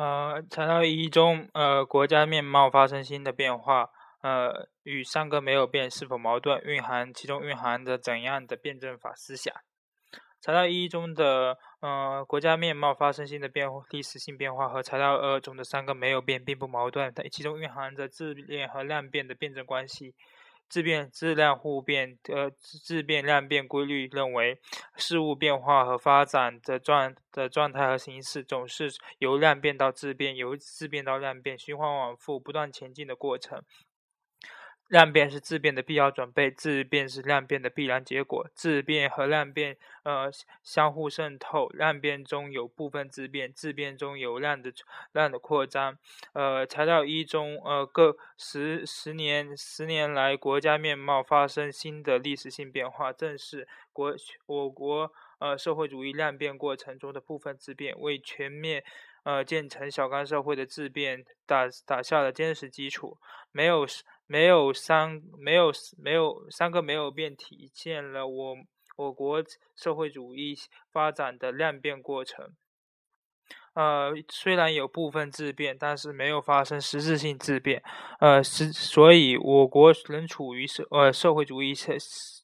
呃，材料一中，呃，国家面貌发生新的变化，呃，与上个没有变是否矛盾？蕴含其中蕴含着怎样的辩证法思想？材料一中的，呃，国家面貌发生新的变化历史性变化和材料二中的三个没有变并不矛盾，其中蕴含着质变和量变的辩证关系。质变质量互变，呃，质变量变规律认为，事物变化和发展的状的状态和形式，总是由量变到质变，由质变到量变，循环往复，不断前进的过程。量变是质变的必要准备，质变是量变的必然结果。质变和量变，呃，相互渗透。量变中有部分质变，质变中有量的量的扩张。呃，材料一中，呃，各十十年十年来国家面貌发生新的历史性变化，正是国我国呃社会主义量变过程中的部分质变，为全面。呃，建成小康社会的质变打打下了坚实基础。没有没有三没有没有三个没有变，体现了我我国社会主义发展的量变过程。呃，虽然有部分质变，但是没有发生实质性质变。呃，是所以我国仍处于社呃社会主义初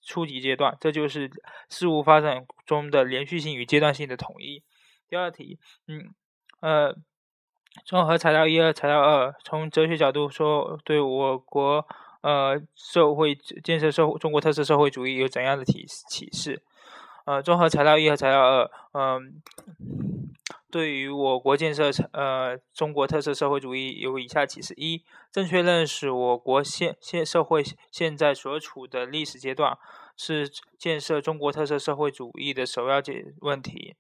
初级阶段，这就是事物发展中的连续性与阶段性的统一。第二题，嗯。呃，综合材料一和材料二，从哲学角度说，对我国呃社会建设社会中国特色社会主义有怎样的启启示？呃，综合材料一和材料二，嗯，对于我国建设呃中国特色社会主义有以下启示：一、正确认识我国现现社会现在所处的历史阶段，是建设中国特色社会主义的首要解问题。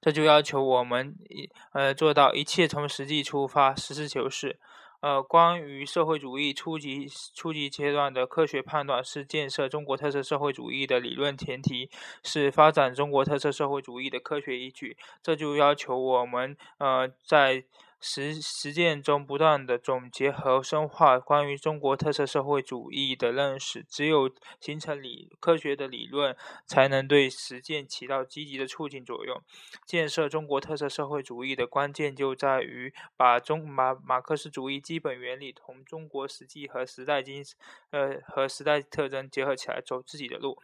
这就要求我们一呃做到一切从实际出发，实事求是。呃，关于社会主义初级初级阶段的科学判断，是建设中国特色社会主义的理论前提，是发展中国特色社会主义的科学依据。这就要求我们呃在。实实践中不断的总结和深化关于中国特色社会主义的认识，只有形成理科学的理论，才能对实践起到积极的促进作用。建设中国特色社会主义的关键就在于把中马马克思主义基本原理同中国实际和时代精呃和时代特征结合起来，走自己的路。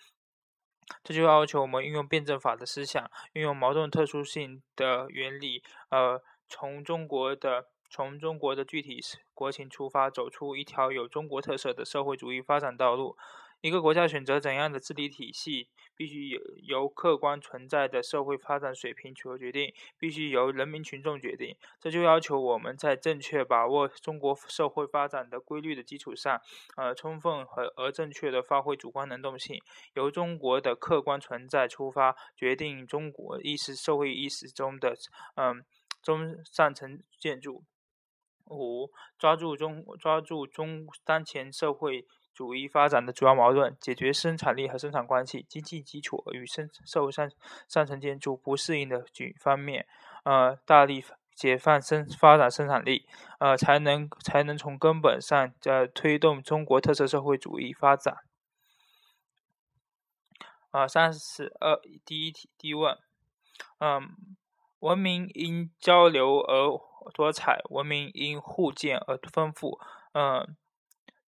这就要求我们运用辩证法的思想，运用矛盾特殊性的原理，呃。从中国的从中国的具体国情出发，走出一条有中国特色的社会主义发展道路。一个国家选择怎样的治理体系，必须由由客观存在的社会发展水平所决定，必须由人民群众决定。这就要求我们在正确把握中国社会发展的规律的基础上，呃，充分和而正确的发挥主观能动性，由中国的客观存在出发，决定中国意识社会意识中的嗯。中上层建筑，五抓住中抓住中当前社会主义发展的主要矛盾，解决生产力和生产关系、经济基础与生社会上上层建筑不适应的几方面，呃，大力解放生发展生产力，呃，才能才能从根本上呃推动中国特色社会主义发展。啊，三十二第一题第一问，嗯。文明因交流而多彩，文明因互鉴而丰富。嗯，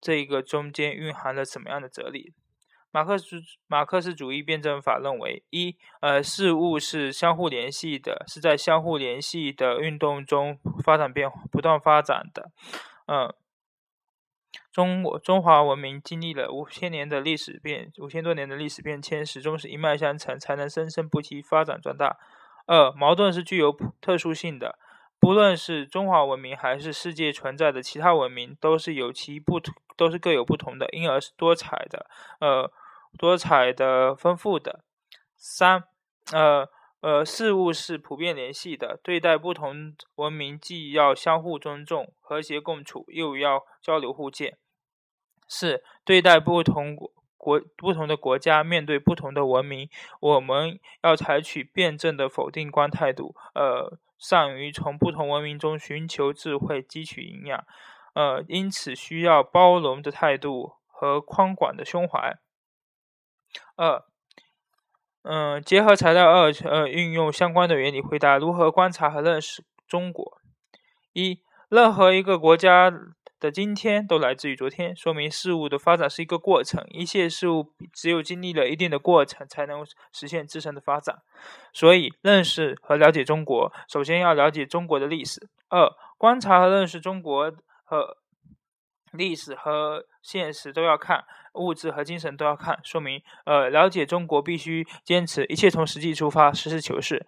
这个中间蕴含了什么样的哲理？马克思马克思主义辩证法认为：一，呃，事物是相互联系的，是在相互联系的运动中发展变不断发展的。嗯，中中华文明经历了五千年的历史变，五千多年的历史变迁，始终是一脉相承，才能生生不息发展壮大。二矛盾是具有特殊性的，不论是中华文明还是世界存在的其他文明，都是有其不同，都是各有不同的，因而是多彩的，呃，多彩的、丰富的。三，呃呃，事物是普遍联系的，对待不同文明，既要相互尊重、和谐共处，又要交流互鉴。四，对待不同国。不同的国家面对不同的文明，我们要采取辩证的否定观态度，呃，善于从不同文明中寻求智慧，汲取营养，呃，因此需要包容的态度和宽广的胸怀。二，嗯，结合材料二，呃，运用相关的原理回答如何观察和认识中国。一，任何一个国家的今天都来自于昨天，说明事物的发展是一个过程，一切事物只有经历了一定的过程，才能实现自身的发展。所以，认识和了解中国，首先要了解中国的历史。二，观察和认识中国和历史和现实都要看，物质和精神都要看，说明呃，了解中国必须坚持一切从实际出发，实事求是。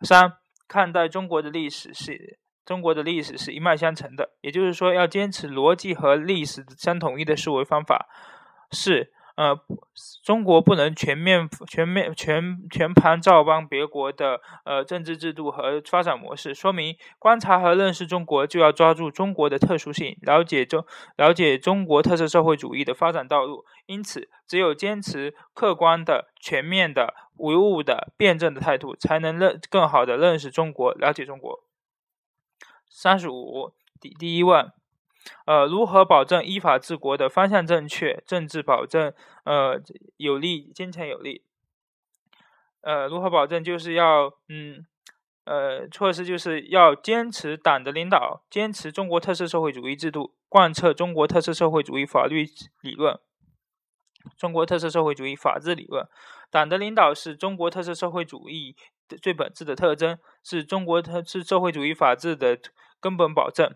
三，看待中国的历史是中国的历史是一脉相承的，也就是说，要坚持逻辑和历史相统一的思维方法。四。呃，中国不能全面、全面、全全盘照搬别国的呃政治制度和发展模式，说明观察和认识中国就要抓住中国的特殊性，了解中了解中国特色社会主义的发展道路。因此，只有坚持客观的、全面的、唯物的、辩证的态度，才能认更好的认识中国、了解中国。三十五，第第一问。呃，如何保证依法治国的方向正确，政治保证呃有力、坚强有力？呃，如何保证？就是要嗯呃，措施就是要坚持党的领导，坚持中国特色社会主义制度，贯彻中国特色社会主义法律理论，中国特色社会主义法治理论。党的领导是中国特色社会主义的最本质的特征，是中国特是社会主义法治的根本保证。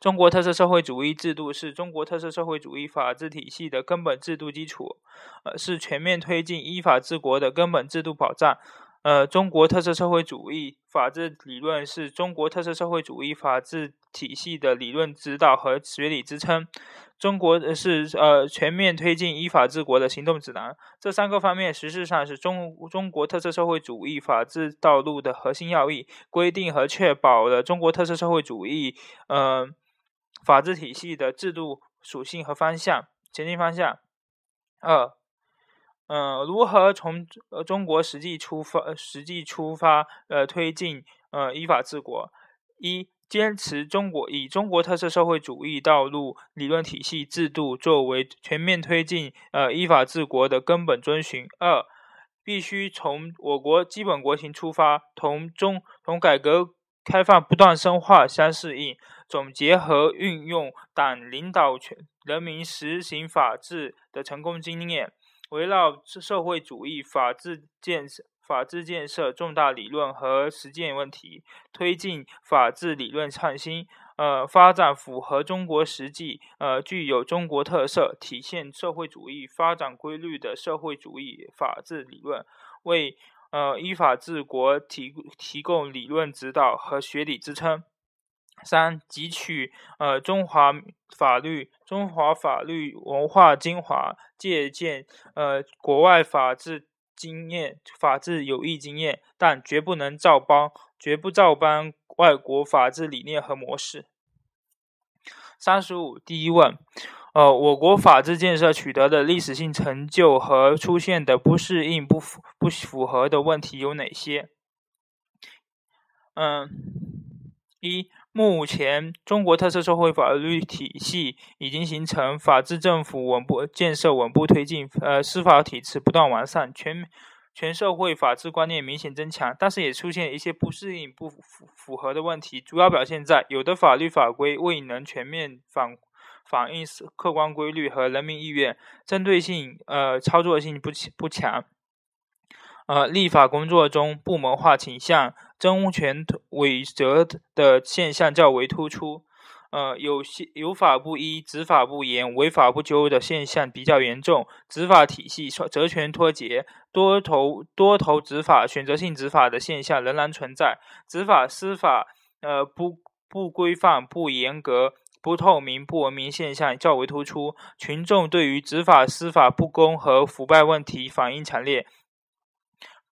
中国特色社会主义制度是中国特色社会主义法治体系的根本制度基础，呃，是全面推进依法治国的根本制度保障。呃，中国特色社会主义法治理论是中国特色社会主义法治体系的理论指导和学理支撑。中国是呃全面推进依法治国的行动指南。这三个方面实质上是中中国特色社会主义法治道路的核心要义，规定和确保了中国特色社会主义，嗯。法治体系的制度属性和方向、前进方向。二，嗯，如何从呃中国实际出发、实际出发，呃，推进呃依法治国？一，坚持中国以中国特色社会主义道路、理论体系、制度作为全面推进呃依法治国的根本遵循。二，必须从我国基本国情出发，同中同改革开放不断深化相适应。总结和运用党领导全人民实行法治的成功经验，围绕社会主义法治建设、法治建设重大理论和实践问题，推进法治理论创新，呃，发展符合中国实际、呃，具有中国特色、体现社会主义发展规律的社会主义法治理论，为呃依法治国提提供理论指导和学理支撑。三、汲取呃中华法律、中华法律文化精华，借鉴呃国外法治经验、法治有益经验，但绝不能照搬，绝不照搬外国法治理念和模式。三十五，第一问，呃，我国法治建设取得的历史性成就和出现的不适应、不符、不符合的问题有哪些？嗯，一。目前，中国特色社会法律体系已经形成，法治政府稳步建设稳步推进，呃，司法体制不断完善，全全社会法治观念明显增强。但是，也出现一些不适应、不符符合的问题，主要表现在有的法律法规未能全面反反映客观规律和人民意愿，针对性呃操作性不不强。呃，立法工作中部门化倾向、争权伪责的现象较为突出。呃，有些有法不依、执法不严、违法不究的现象比较严重。执法体系责权脱节、多头多头执法、选择性执法的现象仍然存在。执法司法呃不不规范、不严格、不透明、不文明现象较为突出。群众对于执法司法不公和腐败问题反应强烈。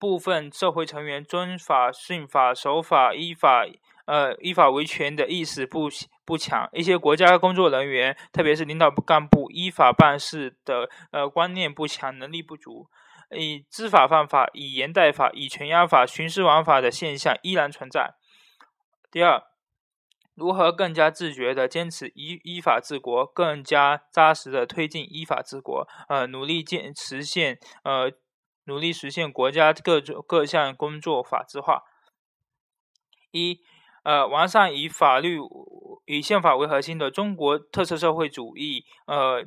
部分社会成员遵法、信法、守法、依法，呃，依法维权的意识不不强。一些国家工作人员，特别是领导干部，依法办事的呃观念不强，能力不足，以知法犯法、以严代法、以权压法、徇私枉法的现象依然存在。第二，如何更加自觉地坚持依依法治国，更加扎实地推进依法治国，呃，努力建实现呃。努力实现国家各种各项工作法治化。一，呃，完善以法律以宪法为核心的中国特色社会主义呃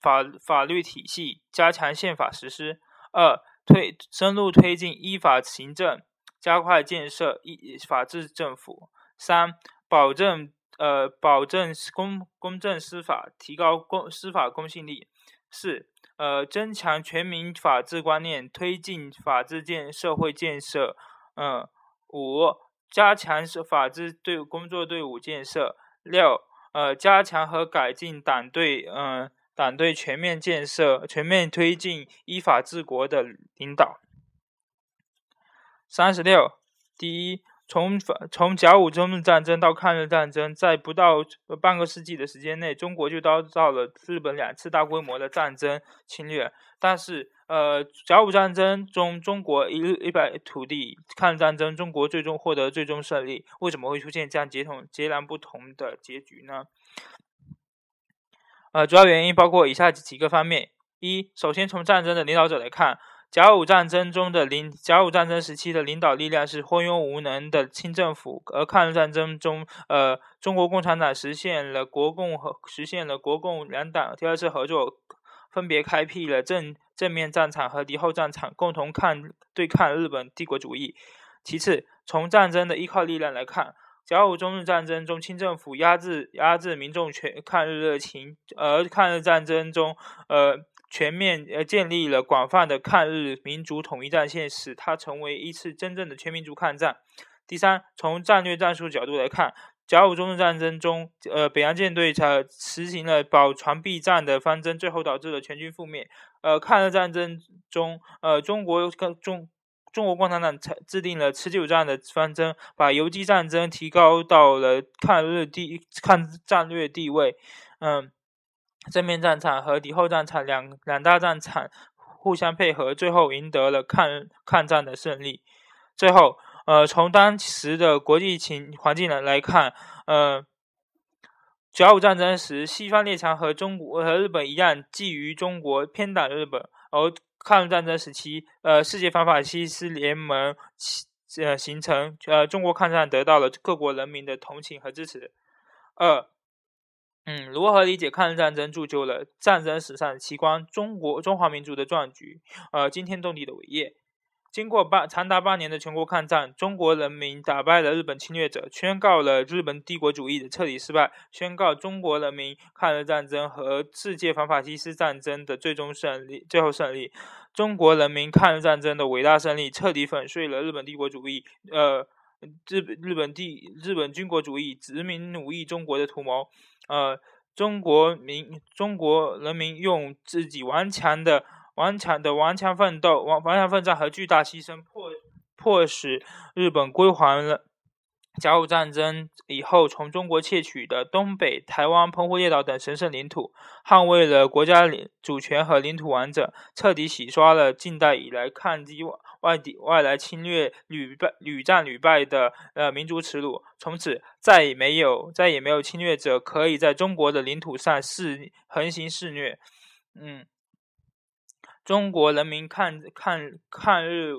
法法律体系，加强宪法实施。二、推深入推进依法行政，加快建设依法治政府。三、保证呃保证公公正司法，提高公司法公信力。四、呃增强全民法治观念，推进法治建社会建设。嗯。五。加强是法治队工作队伍建设。六，呃，加强和改进党队，嗯，党队全面建设，全面推进依法治国的领导。三十六，第一。从从甲午中日战争到抗日战争，在不到半个世纪的时间内，中国就遭到了日本两次大规模的战争侵略。但是，呃，甲午战争中中国一一百土地，抗日战争中国最终获得最终胜利。为什么会出现这样截同截然不同的结局呢？呃，主要原因包括以下几个方面：一，首先从战争的领导者来看。甲午战争中的领甲午战争时期的领导力量是昏庸无能的清政府，而抗日战争中，呃，中国共产党实现了国共和实现了国共两党第二次合作，分别开辟了正正面战场和敌后战场，共同抗对抗日本帝国主义。其次，从战争的依靠力量来看，甲午中日战争中，清政府压制压制民众全抗日热情，而抗日战争中，呃。全面呃建立了广泛的抗日民族统一战线，使它成为一次真正的全民族抗战。第三，从战略战术角度来看，甲午中日战争中，呃，北洋舰队才实行了保船避战的方针，最后导致了全军覆灭。呃，抗日战争中，呃，中国中中国共产党才制定了持久战的方针，把游击战争提高到了抗日地抗战略地位。嗯。正面战场和敌后战场两两大战场互相配合，最后赢得了抗抗战的胜利。最后，呃，从当时的国际情环境来来看，呃，甲午战争时，西方列强和中国和日本一样觊觎中国，偏袒日本；而抗日战争时期，呃，世界反法西斯联盟呃形成，呃，中国抗战得到了各国人民的同情和支持。二。嗯，如何理解抗日战争铸就了战争史上奇观？中国中华民族的壮举，呃，惊天动地的伟业。经过八长达八年的全国抗战，中国人民打败了日本侵略者，宣告了日本帝国主义的彻底失败，宣告中国人民抗日战争和世界反法西斯战争的最终胜利。最后胜利，中国人民抗日战争的伟大胜利，彻底粉碎了日本帝国主义，呃，日日本帝日本军国主义殖民奴役中国的图谋。呃，中国民中国人民用自己顽强的、顽强的顽强奋斗、顽强奋战和巨大牺牲，迫迫使日本归还了甲午战争以后从中国窃取的东北、台湾、澎湖列岛等神圣领土，捍卫了国家领主权和领土完整，彻底洗刷了近代以来抗击外地外来侵略屡败屡战屡败的呃民族耻辱，从此再也没有再也没有侵略者可以在中国的领土上肆横行肆虐。嗯，中国人民抗抗抗日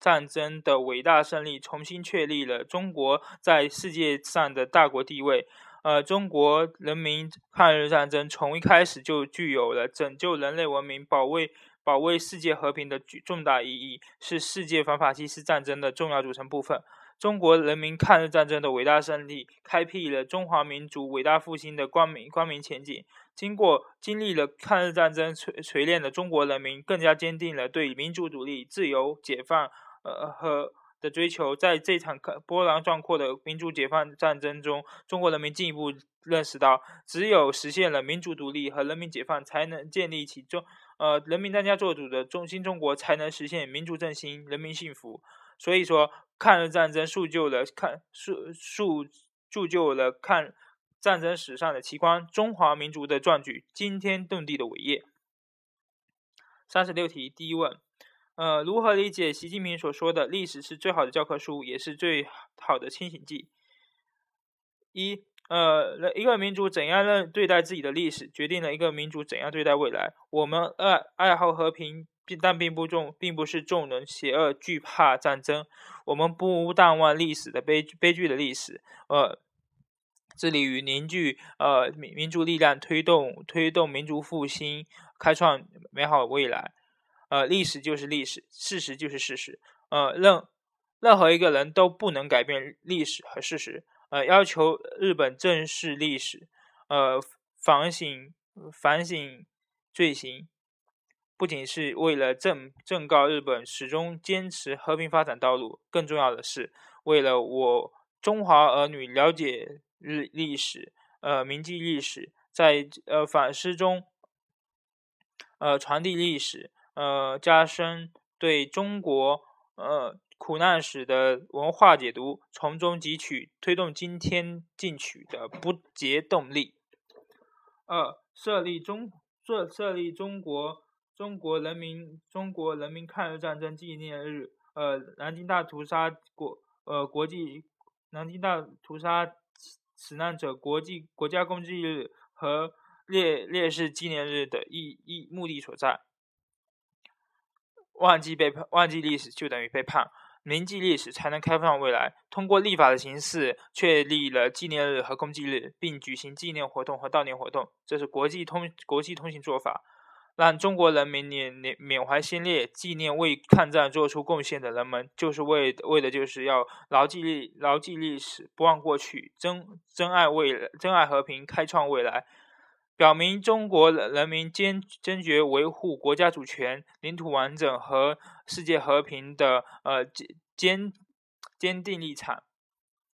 战争的伟大胜利，重新确立了中国在世界上的大国地位。呃，中国人民抗日战争从一开始就具有了拯救人类文明、保卫。保卫世界和平的举重大意义，是世界反法西斯战争的重要组成部分。中国人民抗日战争的伟大胜利，开辟了中华民族伟大复兴的光明光明前景。经过经历了抗日战争锤锤炼的中国人民，更加坚定了对民主独立、自由解放呃和的追求。在这场波澜壮阔的民主解放战争中，中国人民进一步认识到，只有实现了民主独立和人民解放，才能建立起中。呃，人民当家作主的中新中国才能实现民族振兴、人民幸福。所以说，抗日战争铸就了抗铸铸铸就了抗战争史上的奇观，中华民族的壮举，惊天动地的伟业。三十六题，第一问，呃，如何理解习近平所说的“历史是最好的教科书，也是最好的清醒剂”？一。呃，一个民族怎样认对待自己的历史，决定了一个民族怎样对待未来。我们爱爱好和平，但并不重，并不是众人邪恶惧怕战争。我们不淡忘历史的悲悲剧的历史，呃，致力于凝聚呃民民族力量，推动推动民族复兴，开创美好未来。呃，历史就是历史，事实就是事实。呃，任任何一个人都不能改变历史和事实。呃，要求日本正视历史，呃，反省反省罪行。不仅是为了正正告日本始终坚持和平发展道路，更重要的是为了我中华儿女了解日历史，呃，铭记历史，在呃反思中，呃传递历史，呃加深对中国呃苦难史的文化解读，从中汲取推动今天进取的不竭动力。二、设立中设设立中国。中国人民中国人民抗日战争纪念日，呃，南京大屠杀国呃国际南京大屠杀死难者国际国家公祭日和烈烈士纪念日的意义目的所在。忘记背叛，忘记历史就等于背叛。铭记历史才能开放未来。通过立法的形式确立了纪念日和公祭日，并举行纪念活动和悼念活动，这是国际通国际通行做法。让中国人民缅缅缅怀先烈，纪念为抗战做出贡献的人们，就是为为的就是要牢记历牢记历史，不忘过去，珍珍爱未来，珍爱和平，开创未来，表明中国人民坚坚决维护国家主权、领土完整和世界和平的呃坚坚坚定立场，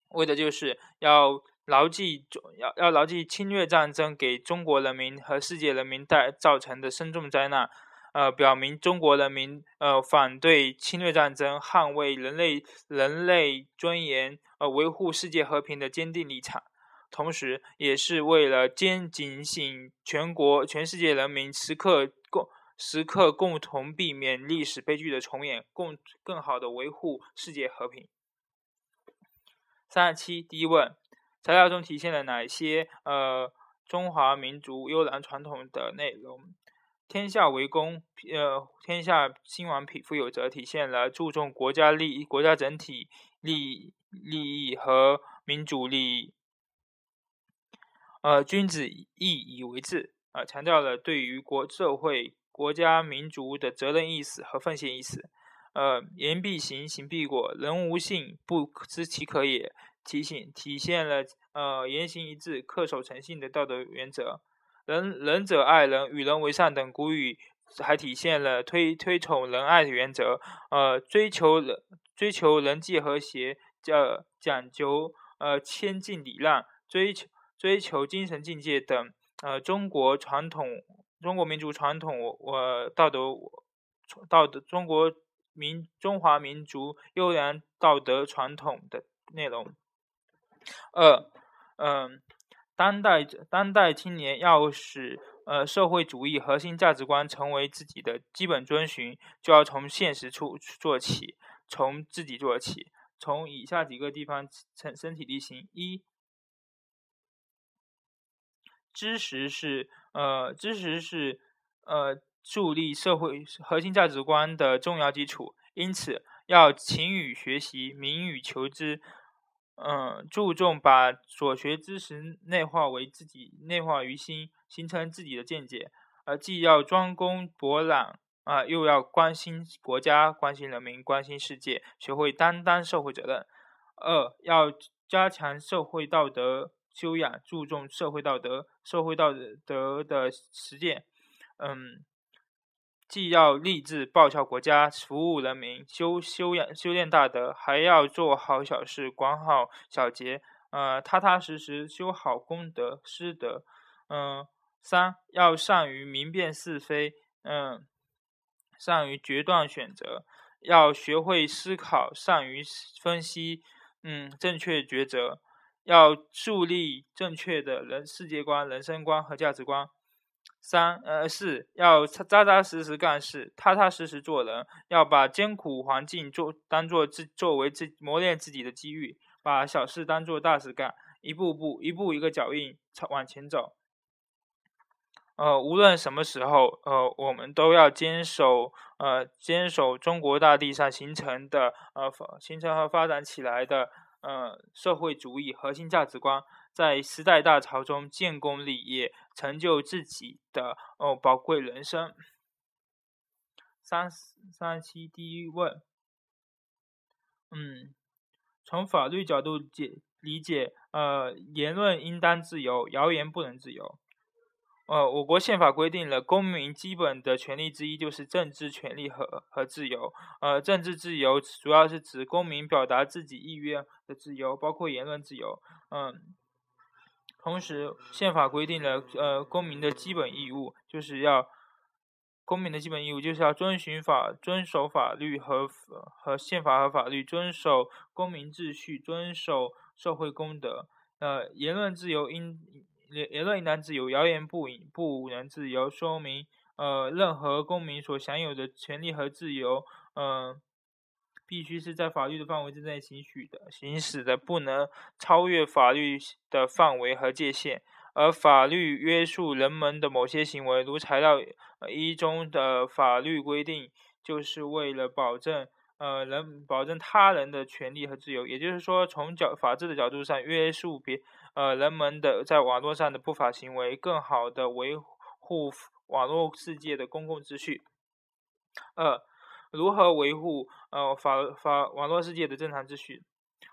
为的就是要。牢记要要牢记侵略战争给中国人民和世界人民带造成的深重灾难，呃，表明中国人民呃反对侵略战争、捍卫人类人类尊严、呃维护世界和平的坚定立场。同时，也是为了坚警醒全国全世界人民，时刻共时刻共同避免历史悲剧的重演，共更好的维护世界和平。三十七，第一问。材料中体现了哪些呃中华民族优良传统的内容？天下为公，呃，天下兴亡，匹夫有责，体现了注重国家利益、国家整体利益利益和民主利益。呃，君子义以为志，啊，强调了对于国社会、国家、民族的责任意识和奉献意识。呃，言必行，行必果，人无信，不知其可也。提醒体现了呃言行一致、恪守诚信的道德原则。仁仁者爱人，与人为善等古语还体现了推推崇仁爱的原则。呃，追求人追求人际和谐，叫讲究呃谦敬礼让，追求追求精神境界等呃中国传统中国民族传统我我道德道德中国民中华民族优良道德传统的内容。二，嗯，当代当代青年要使呃社会主义核心价值观成为自己的基本遵循，就要从现实处做起，从自己做起，从以下几个地方身身体力行：一，知识是呃知识是呃树立社会核心价值观的重要基础，因此要勤于学习，敏于求知。嗯，注重把所学知识内化为自己，内化于心，形成自己的见解。而，既要专攻博览啊，又要关心国家、关心人民、关心世界，学会担当社会责任。二，要加强社会道德修养，注重社会道德、社会道德的实践。嗯。既要立志报效国家、服务人民、修修养、修炼大德，还要做好小事、管好小节，呃，踏踏实实修好功德、师德。嗯，三要善于明辨是非，嗯，善于决断选择，要学会思考，善于分析，嗯，正确抉择，要树立正确的人世界观、人生观和价值观。三呃四要扎扎实实干事，踏踏实实做人，要把艰苦环境做当做自作为自磨练自己的机遇，把小事当做大事干，一步步一步一个脚印朝往前走。呃，无论什么时候，呃，我们都要坚守，呃，坚守中国大地上形成的，呃，形成和发展起来的，呃，社会主义核心价值观，在时代大潮中建功立业，成就自己的哦宝贵人生。三三七第一问，嗯，从法律角度解理解，呃，言论应当自由，谣言不能自由。呃，我国宪法规定了公民基本的权利之一就是政治权利和和自由。呃，政治自由主要是指公民表达自己意愿的自由，包括言论自由。嗯，同时宪法规定了呃公民的基本义务，就是要公民的基本义务就是要遵循法、遵守法律和和宪法和法律，遵守公民秩序，遵守社会公德。呃，言论自由应。言言论自由，谣言不不能自由。说明，呃，任何公民所享有的权利和自由，呃，必须是在法律的范围之内行使的，行使的不能超越法律的范围和界限。而法律约束人们的某些行为，如材料一中的法律规定，就是为了保证。呃，人保证他人的权利和自由，也就是说，从角法治的角度上约束别呃人们的在网络上的不法行为，更好的维护网络世界的公共秩序。二，如何维护呃法法网络世界的正常秩序？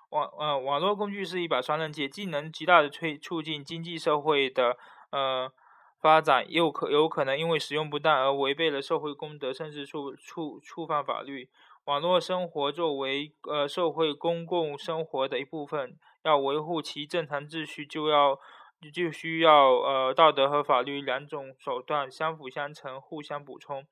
网呃网络工具是一把双刃剑，既能极大的推促进经济社会的呃发展，又可有可能因为使用不当而违背了社会公德，甚至触触触犯法律。网络生活作为呃社会公共生活的一部分，要维护其正常秩序，就要就需要呃道德和法律两种手段相辅相成、互相补充。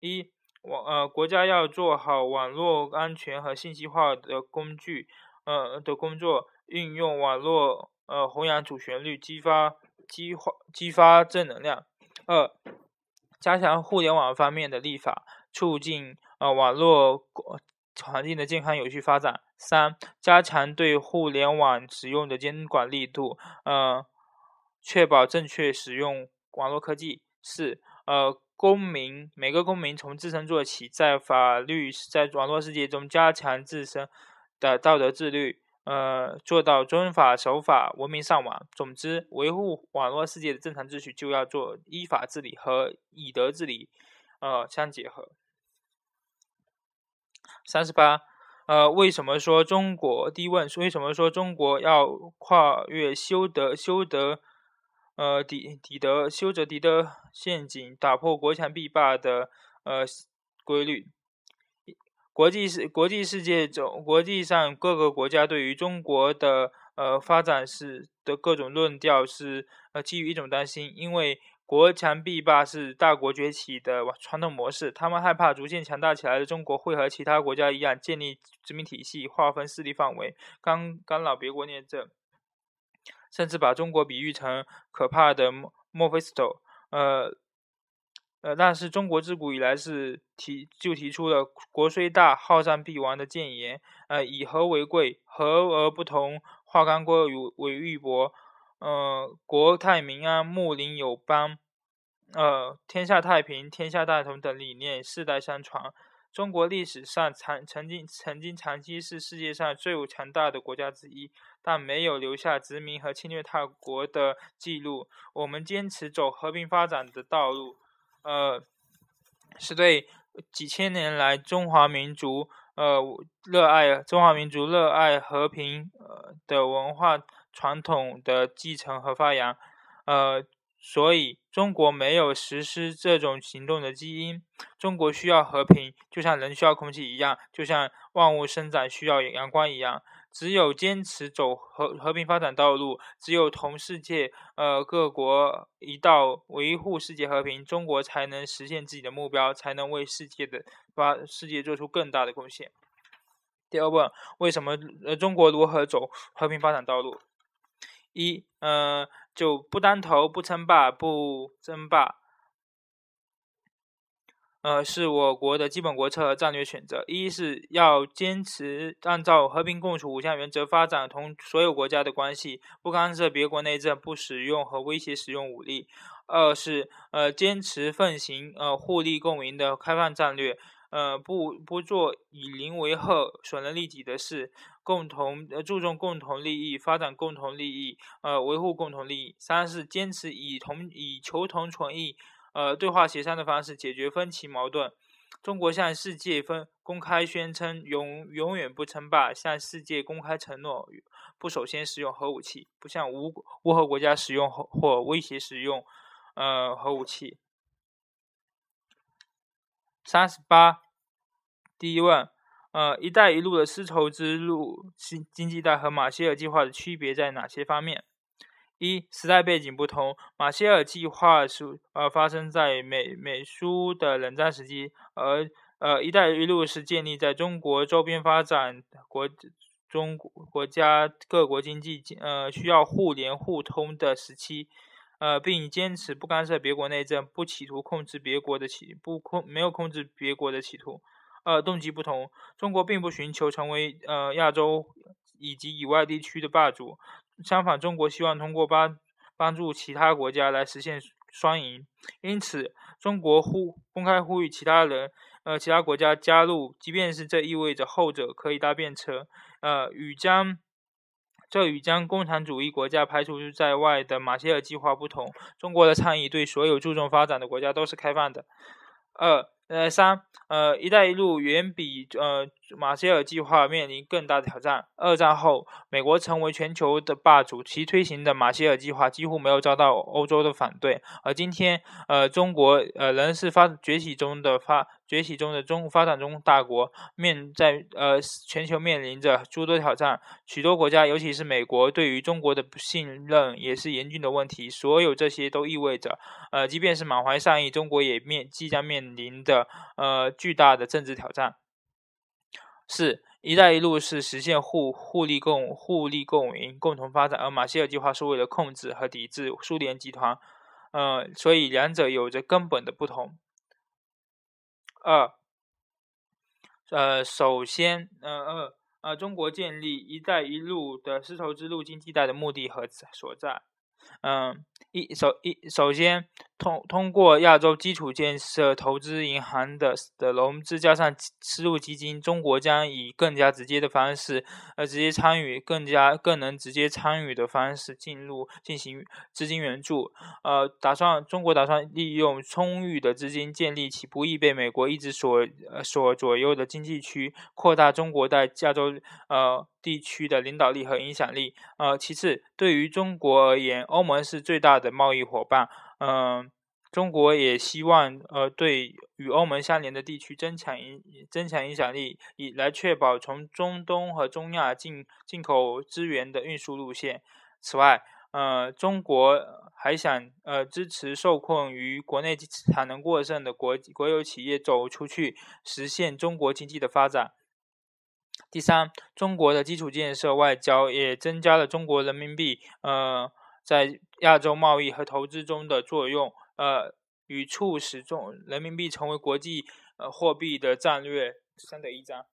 一网呃国家要做好网络安全和信息化的工具呃的工作，运用网络呃弘扬主旋律，激发激发激发正能量。二加强互联网方面的立法，促进。呃，网络环境的健康有序发展。三、加强对互联网使用的监管力度，呃，确保正确使用网络科技。四、呃，公民每个公民从自身做起，在法律在网络世界中加强自身的道德自律，呃，做到遵法守法、文明上网。总之，维护网络世界的正常秩序，就要做依法治理和以德治理，呃，相结合。三十八，呃，为什么说中国？第一问，为什么说中国要跨越修德、修德，呃，底底德、修德底德陷阱，打破国强必霸的呃规律？国际世国际世界中，国际上各个国家对于中国的呃发展是的各种论调是呃基于一种担心，因为。国强必霸是大国崛起的传统模式，他们害怕逐渐强大起来的中国会和其他国家一样建立殖民体系、划分势力范围、干干扰别国内政，甚至把中国比喻成可怕的墨菲斯托。呃呃，但是中国自古以来是提就提出了“国虽大，好战必亡”的谏言。呃，以和为贵，和而不同，化干戈为玉帛。呃，国泰民安，睦邻友邦，呃，天下太平，天下大同等理念世代相传。中国历史上长曾经曾经长期是世界上最有强大的国家之一，但没有留下殖民和侵略他国的记录。我们坚持走和平发展的道路，呃，是对几千年来中华民族呃热爱中华民族热爱和平呃的文化。传统的继承和发扬，呃，所以中国没有实施这种行动的基因。中国需要和平，就像人需要空气一样，就像万物生长需要阳光一样。只有坚持走和和平发展道路，只有同世界呃各国一道维护世界和平，中国才能实现自己的目标，才能为世界的发世界做出更大的贡献。第二问，为什么呃中国如何走和平发展道路？一，呃，就不单头，不称霸，不争霸。呃，是我国的基本国策和战略选择。一是要坚持按照和平共处五项原则发展同所有国家的关系，不干涉别国内政，不使用和威胁使用武力。二是呃坚持奉行呃互利共赢的开放战略，呃不不做以邻为壑、损人利己的事，共同呃注重共同利益，发展共同利益，呃维护共同利益。三是坚持以同以求同存异，呃对话协商的方式解决分歧矛盾。中国向世界分公开宣称永永远不称霸，向世界公开承诺不首先使用核武器，不向无无核国家使用或威胁使用。呃，核武器。三十八，第一问，呃，“一带一路”的丝绸之路经经济带和马歇尔计划的区别在哪些方面？一、时代背景不同，马歇尔计划是呃发生在美美苏的冷战时期，而呃“一带一路”是建立在中国周边发展国中国家各国经济呃需要互联互通的时期。呃，并坚持不干涉别国内政，不企图控制别国的企，不控没有控制别国的企图。呃，动机不同，中国并不寻求成为呃亚洲以及以外地区的霸主，相反，中国希望通过帮帮助其他国家来实现双赢。因此，中国呼公开呼吁其他人，呃，其他国家加入，即便是这意味着后者可以搭便车，呃，与将。这与将共产主义国家排除在外的马歇尔计划不同，中国的倡议对所有注重发展的国家都是开放的。二。呃，三，呃，“一带一路”远比呃马歇尔计划面临更大挑战。二战后，美国成为全球的霸主，其推行的马歇尔计划几乎没有遭到欧洲的反对。而今天，呃，中国呃仍是发崛起中的发崛起中的中发展中大国，面在呃全球面临着诸多挑战。许多国家，尤其是美国，对于中国的不信任也是严峻的问题。所有这些都意味着，呃，即便是满怀善意，中国也面即将面临的。呃，巨大的政治挑战。四，“一带一路”是实现互互利共互利共赢、共同发展，而马歇尔计划是为了控制和抵制苏联集团。呃，所以两者有着根本的不同。二，呃，首先，呃二，呃，中国建立“一带一路”的丝绸之路经济带的目的和所在。嗯，一首一首先通通过亚洲基础建设投资银行的的融资，加上丝路基金，中国将以更加直接的方式，呃，直接参与，更加更能直接参与的方式进入进行资金援助。呃，打算中国打算利用充裕的资金，建立起不易被美国一直所呃所左右的经济区，扩大中国在亚洲呃。地区的领导力和影响力。呃，其次，对于中国而言，欧盟是最大大的贸易伙伴。嗯，中国也希望呃对与欧盟相连的地区增强影增强影响力，以来确保从中东和中亚进进口资源的运输路线。此外，呃，中国还想呃支持受困于国内产能过剩的国国有企业走出去，实现中国经济的发展。第三，中国的基础建设外交也增加了中国人民币呃在亚洲贸易和投资中的作用，呃，与促使中人民币成为国际呃货币的战略相得益彰。